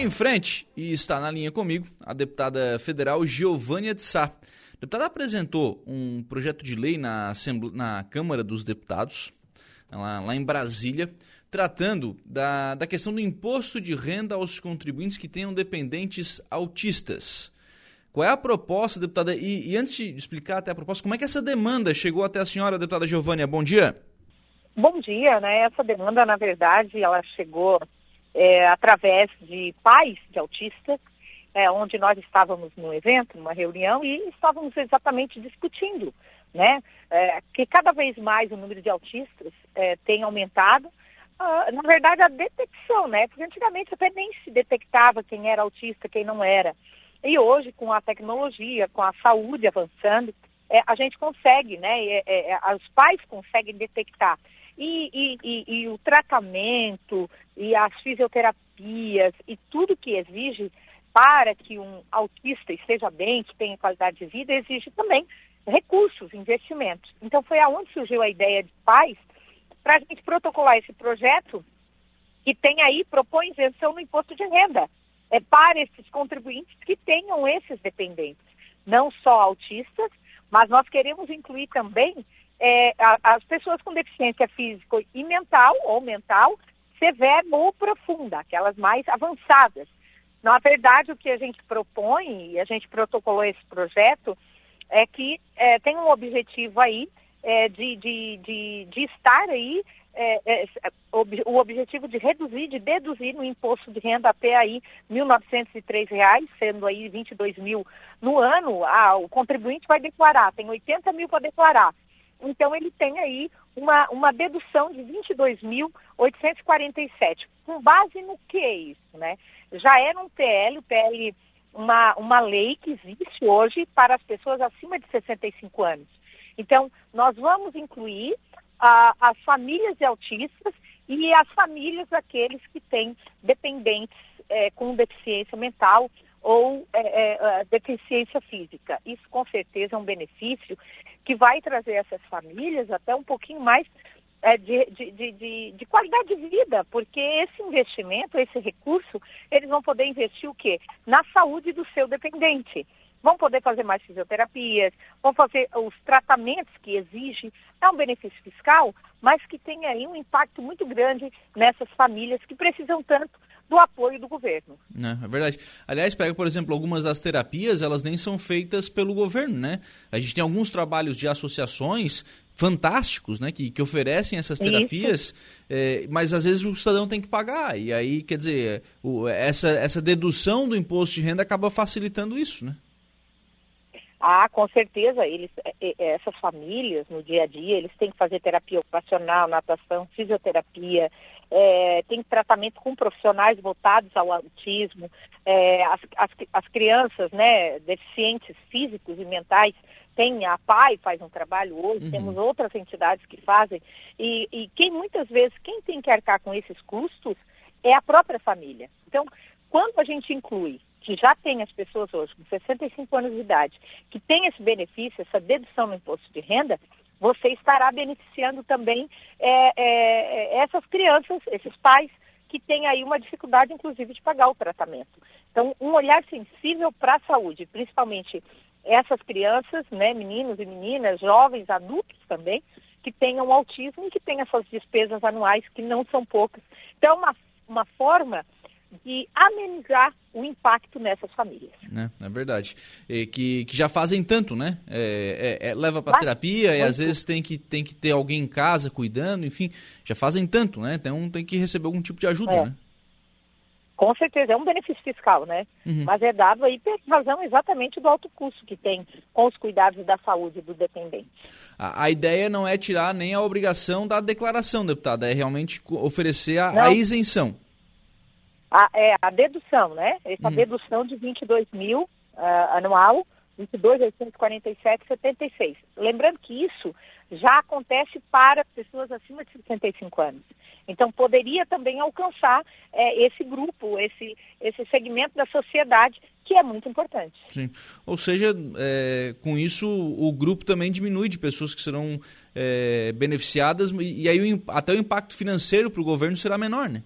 Em frente, e está na linha comigo, a deputada federal Giovânia de Sá. A deputada apresentou um projeto de lei na, na Câmara dos Deputados, lá, lá em Brasília, tratando da, da questão do imposto de renda aos contribuintes que tenham dependentes autistas. Qual é a proposta, deputada? E, e, antes de explicar até a proposta, como é que essa demanda chegou até a senhora, deputada Giovânia? Bom dia. Bom dia, né? Essa demanda, na verdade, ela chegou é, através de pais de autistas, é, onde nós estávamos no evento, numa reunião, e estávamos exatamente discutindo, né, é, que cada vez mais o número de autistas é, tem aumentado. Ah, na verdade, a detecção, né, porque antigamente até nem se detectava quem era autista, quem não era. E hoje, com a tecnologia, com a saúde avançando, é, a gente consegue, né, é, é, os pais conseguem detectar. E, e, e, e, o tratamento e as fisioterapias e tudo que exige para que um autista esteja bem, que tenha qualidade de vida, exige também recursos, investimentos. Então foi aonde surgiu a ideia de pais para a gente protocolar esse projeto que tem aí, propõe isenção no imposto de renda é, para esses contribuintes que tenham esses dependentes. Não só autistas, mas nós queremos incluir também é, a, as pessoas com deficiência física e mental, ou mental, severa ou profunda, aquelas mais avançadas. Na verdade, o que a gente propõe, e a gente protocolou esse projeto, é que é, tem um objetivo aí é, de, de, de, de, estar aí, é, é ob, o objetivo de reduzir, de deduzir no imposto de renda até aí R$ 1.903, sendo aí 22 mil no ano, ah, o contribuinte vai declarar, tem 80 mil para declarar. Então, ele tem aí uma, uma dedução de 22.847. Com base no que é isso, né? Já era um PL, o PL, uma, uma lei que existe hoje para as pessoas acima de 65 anos. Então, nós vamos incluir as famílias de autistas e as famílias daqueles que têm dependentes eh, com deficiência mental ou é, é, deficiência física. Isso com certeza é um benefício que vai trazer essas famílias até um pouquinho mais é, de, de, de, de, qualidade de vida, porque esse investimento, esse recurso, eles vão poder investir o quê? Na saúde do seu dependente. Vão poder fazer mais fisioterapias, vão fazer os tratamentos que exigem. É um benefício fiscal, mas que tem aí um impacto muito grande nessas famílias que precisam tanto do apoio do governo. É, é, verdade. Aliás, pega, por exemplo, algumas das terapias, elas nem são feitas pelo governo, né? A gente tem alguns trabalhos de associações fantásticos, né, que, que oferecem essas terapias, é, mas às vezes o cidadão tem que pagar, e aí, quer dizer, o, essa, essa dedução do imposto de renda acaba facilitando isso, né? Ah, com certeza, eles, é, é, essas famílias, no dia a dia, eles têm que fazer terapia ocupacional, natação, fisioterapia, é, tem tratamento com profissionais voltados ao autismo, é, as, as, as, crianças, né, deficientes físicos e mentais, tem a PAI faz um trabalho hoje, uhum. temos outras entidades que fazem, e, e quem muitas vezes, quem tem que arcar com esses custos é a própria família. Então, quando a gente inclui que já tem as pessoas hoje com 65 anos de idade, que tem esse benefício, essa dedução no imposto de renda, você estará beneficiando também é, é, essas crianças, esses pais que têm aí uma dificuldade, inclusive, de pagar o tratamento. Então, um olhar sensível para a saúde, principalmente essas crianças, né, meninos e meninas, jovens, adultos também, que tenham autismo e que tenham essas despesas anuais que não são poucas. Então, é uma, uma forma de amenizar o impacto nessas famílias. É, é verdade. E que, que já fazem tanto, né? É, é, é leva para terapia e às vezes tem que, tem que ter alguém em casa cuidando, enfim, já fazem tanto, né? Então tem que receber algum tipo de ajuda, é. né? Com certeza, é um benefício fiscal, né? Uhum. Mas é dado aí por razão exatamente do alto custo que tem com os cuidados da saúde do dependente. A, a ideia não é tirar nem a obrigação da declaração, deputada, é realmente oferecer a, a isenção. A, é, a dedução, né? Essa hum. dedução de 22 mil uh, anual, 22.847,76. Lembrando que isso já acontece para pessoas acima de 65 anos. Então, poderia também alcançar é, esse grupo, esse, esse segmento da sociedade, que é muito importante. Sim. Ou seja, é, com isso, o grupo também diminui de pessoas que serão é, beneficiadas, e aí o, até o impacto financeiro para o governo será menor, né?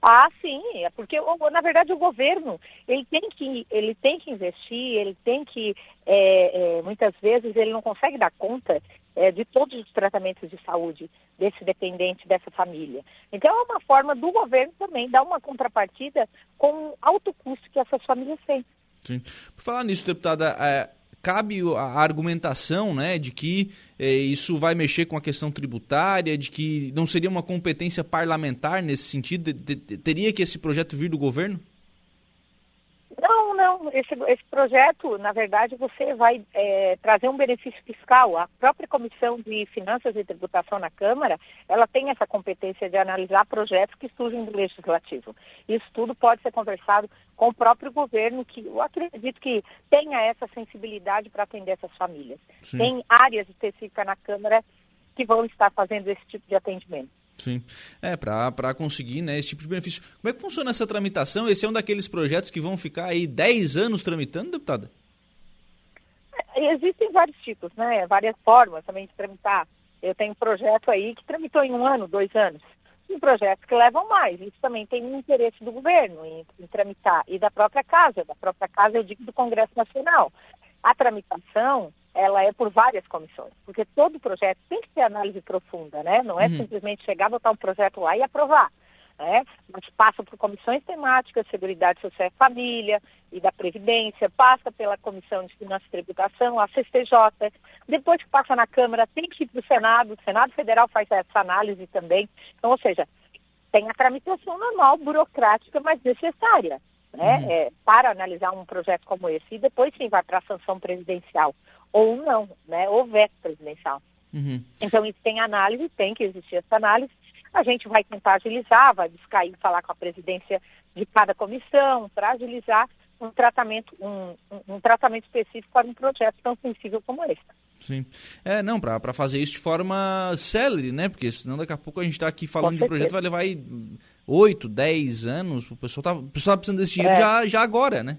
Ah, sim, é porque na verdade o governo ele tem que ele tem que investir, ele tem que é, é, muitas vezes ele não consegue dar conta é, de todos os tratamentos de saúde desse dependente dessa família. Então é uma forma do governo também dar uma contrapartida com o alto custo que essas famílias têm. Sim. Por falar nisso, deputada, é, cabe a argumentação né, de que eh, isso vai mexer com a questão tributária, de que não seria uma competência parlamentar nesse sentido? De, de, teria que esse projeto vir do governo? Não, não. Esse, esse projeto, na verdade, você vai é, trazer um benefício fiscal. A própria Comissão de Finanças e Tributação na Câmara, ela tem essa competência de analisar projetos que surgem do Legislativo. Isso tudo pode ser conversado com o próprio governo, que eu acredito que tenha essa sensibilidade para atender essas famílias. Sim. Tem áreas específicas na Câmara que vão estar fazendo esse tipo de atendimento. Sim. É, para conseguir né, esse tipo de benefício. Como é que funciona essa tramitação? Esse é um daqueles projetos que vão ficar aí 10 anos tramitando, deputada? É, existem vários tipos, né? Várias formas também de tramitar. Eu tenho um projeto aí que tramitou em um ano, dois anos. E projetos que levam mais. Isso também tem um interesse do governo em, em tramitar. E da própria casa, da própria casa, eu digo do Congresso Nacional. A tramitação, ela é por várias comissões, porque todo projeto tem que ter análise profunda, né? Não é uhum. simplesmente chegar, botar um projeto lá e aprovar. Né? Mas passa por comissões temáticas, Seguridade Social e Família e da Previdência, passa pela Comissão de Finanças e Tributação, a CCJ, depois que passa na Câmara, tem que ir para o Senado, o Senado Federal faz essa análise também. Então, ou seja, tem a tramitação normal, burocrática, mas necessária né, uhum. é, para analisar um projeto como esse. E depois sim vai para a sanção presidencial, ou não, né, ou veto presidencial. Uhum. Então isso tem análise, tem que existir essa análise. A gente vai tentar agilizar, vai buscar e falar com a presidência de cada comissão para agilizar um tratamento, um, um, um tratamento específico para um projeto tão sensível como esse. Sim. É, não, para fazer isso de forma célere, né? Porque senão daqui a pouco a gente está aqui falando de projeto, vai levar aí 8, 10 anos, o pessoal tá, o pessoal tá precisando desse dinheiro é. já, já agora, né?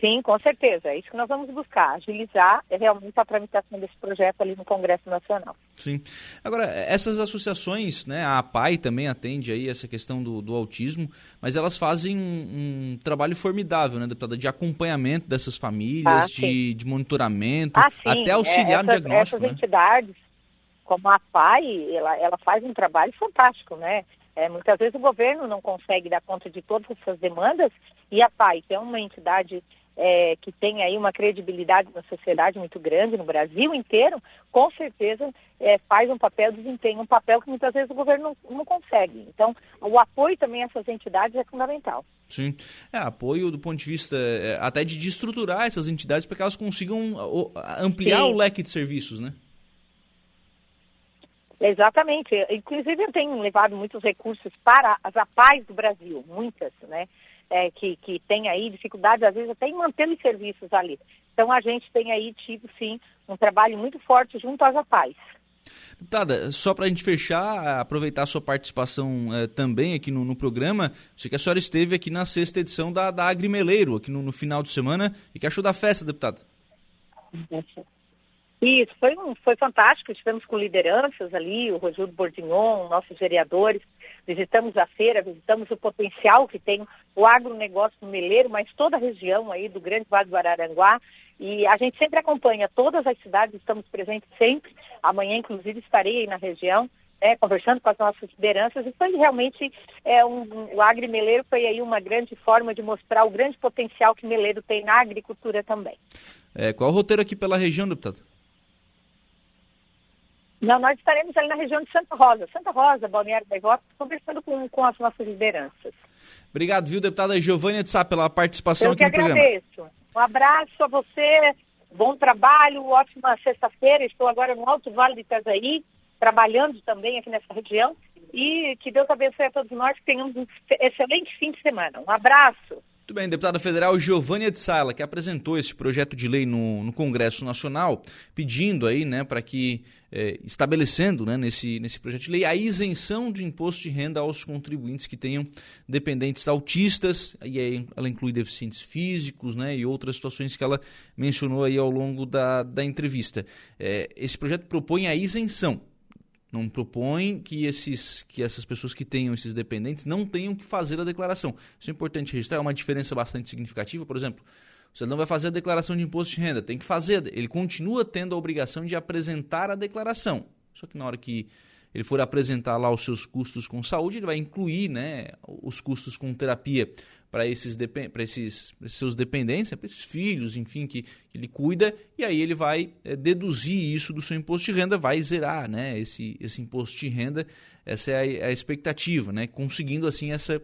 Sim, com certeza. É isso que nós vamos buscar, agilizar realmente a tramitação desse projeto ali no Congresso Nacional. Sim. Agora, essas associações, né, a APAI também atende aí essa questão do, do autismo, mas elas fazem um, um, trabalho formidável, né, deputada, de acompanhamento dessas famílias, ah, de, de, monitoramento, ah, até auxiliar é, essas, no diagnóstico. Essas né? entidades, como a APAI, ela, ela faz um trabalho fantástico, né? É, muitas vezes o governo não consegue dar conta de todas essas demandas e a PAI, que é uma entidade é, que tem aí uma credibilidade na sociedade muito grande, no Brasil inteiro, com certeza é, faz um papel, desempenha um papel que muitas vezes o governo não, não, consegue. Então, o apoio também a essas entidades é fundamental. Sim, é apoio do ponto de vista é, até de, de estruturar essas entidades para que elas consigam ampliar Sim. o leque de serviços, né? Exatamente. Inclusive, eu tenho levado muitos recursos para as APAES do Brasil, muitas, né? é, que, que tem aí dificuldades, às vezes, até em manter os serviços ali. Então, a gente tem aí tido, sim, um trabalho muito forte junto às APAES. Deputada, só para a gente fechar, aproveitar a sua participação é, também aqui no, no, programa, sei que a senhora esteve aqui na sexta edição da, da Agrimeleiro, aqui no, no final de semana, e que achou da festa, deputada? Isso, foi, um, foi fantástico, estivemos com lideranças ali, o Rosildo Bordignon, nossos vereadores, visitamos a feira, visitamos o potencial que tem o agronegócio no Meleiro, mas toda a região aí do Grande Vale do Araranguá. E a gente sempre acompanha todas as cidades, estamos presentes sempre. Amanhã, inclusive, estarei aí na região. É, conversando com as nossas lideranças, e foi realmente é, um, o Agri Meleiro foi aí uma grande forma de mostrar o grande potencial que Meleiro tem na agricultura também. É, qual o roteiro aqui pela região, deputado? Não, nós estaremos ali na região de Santa Rosa, Santa Rosa, Balneário da Ivota, conversando com, com as nossas lideranças. Obrigado, viu, deputada Giovânia de Sá, pela participação Eu aqui no programa. Eu que agradeço. Um abraço a você, bom trabalho, ótima sexta-feira. Estou agora no Alto Vale de Itajaí, trabalhando também aqui nessa região. E que Deus abençoe a todos nós, que tenhamos um excelente fim de semana. Um abraço. Muito bem, deputada federal Giovânia de Sala, que apresentou esse projeto de lei no, no Congresso Nacional, pedindo aí, né, para que, é, estabelecendo, né, nesse, nesse projeto de lei, a isenção de imposto de renda aos contribuintes que tenham dependentes autistas, e aí ela inclui deficientes físicos, né, e outras situações que ela mencionou aí ao longo da, da entrevista. É, esse projeto propõe a isenção não propõe que, esses, que essas pessoas que tenham esses dependentes não tenham que fazer a declaração. Isso é importante registrar, é uma diferença bastante significativa. Por exemplo, você não vai fazer a declaração de imposto de renda, tem que fazer, ele continua tendo a obrigação de apresentar a declaração. Só que na hora que ele for apresentar lá os seus custos com saúde, ele vai incluir né, os custos com terapia para esses, esses, esses, seus dependentes, né, para esses filhos, enfim, que, que, ele cuida, e aí ele vai é, deduzir isso do seu imposto de renda, vai zerar né, esse, esse imposto de renda, essa é a, a expectativa, né, conseguindo assim essa,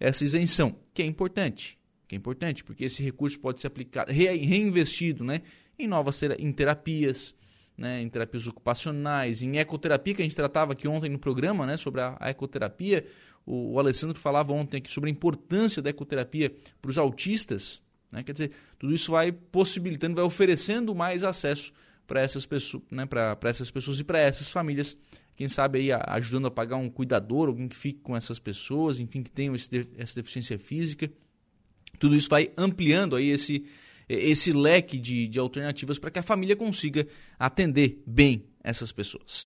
essa isenção, que é importante, que é importante, porque esse recurso pode ser aplicado, re, reinvestido né, em novas em terapias, né, em terapias ocupacionais, em ecoterapia, que a gente tratava aqui ontem no programa, né, sobre a, a ecoterapia. O, o, Alessandro falava ontem aqui sobre a importância da ecoterapia para os autistas. Né, quer dizer, tudo isso vai possibilitando, vai oferecendo mais acesso para essas pessoas, né, essas pessoas e para essas famílias, quem sabe aí ajudando a pagar um cuidador, alguém que fique com essas pessoas, enfim, que tenham esse, essa deficiência física. Tudo isso vai ampliando aí esse esse leque de, de alternativas para que a família consiga atender bem essas pessoas.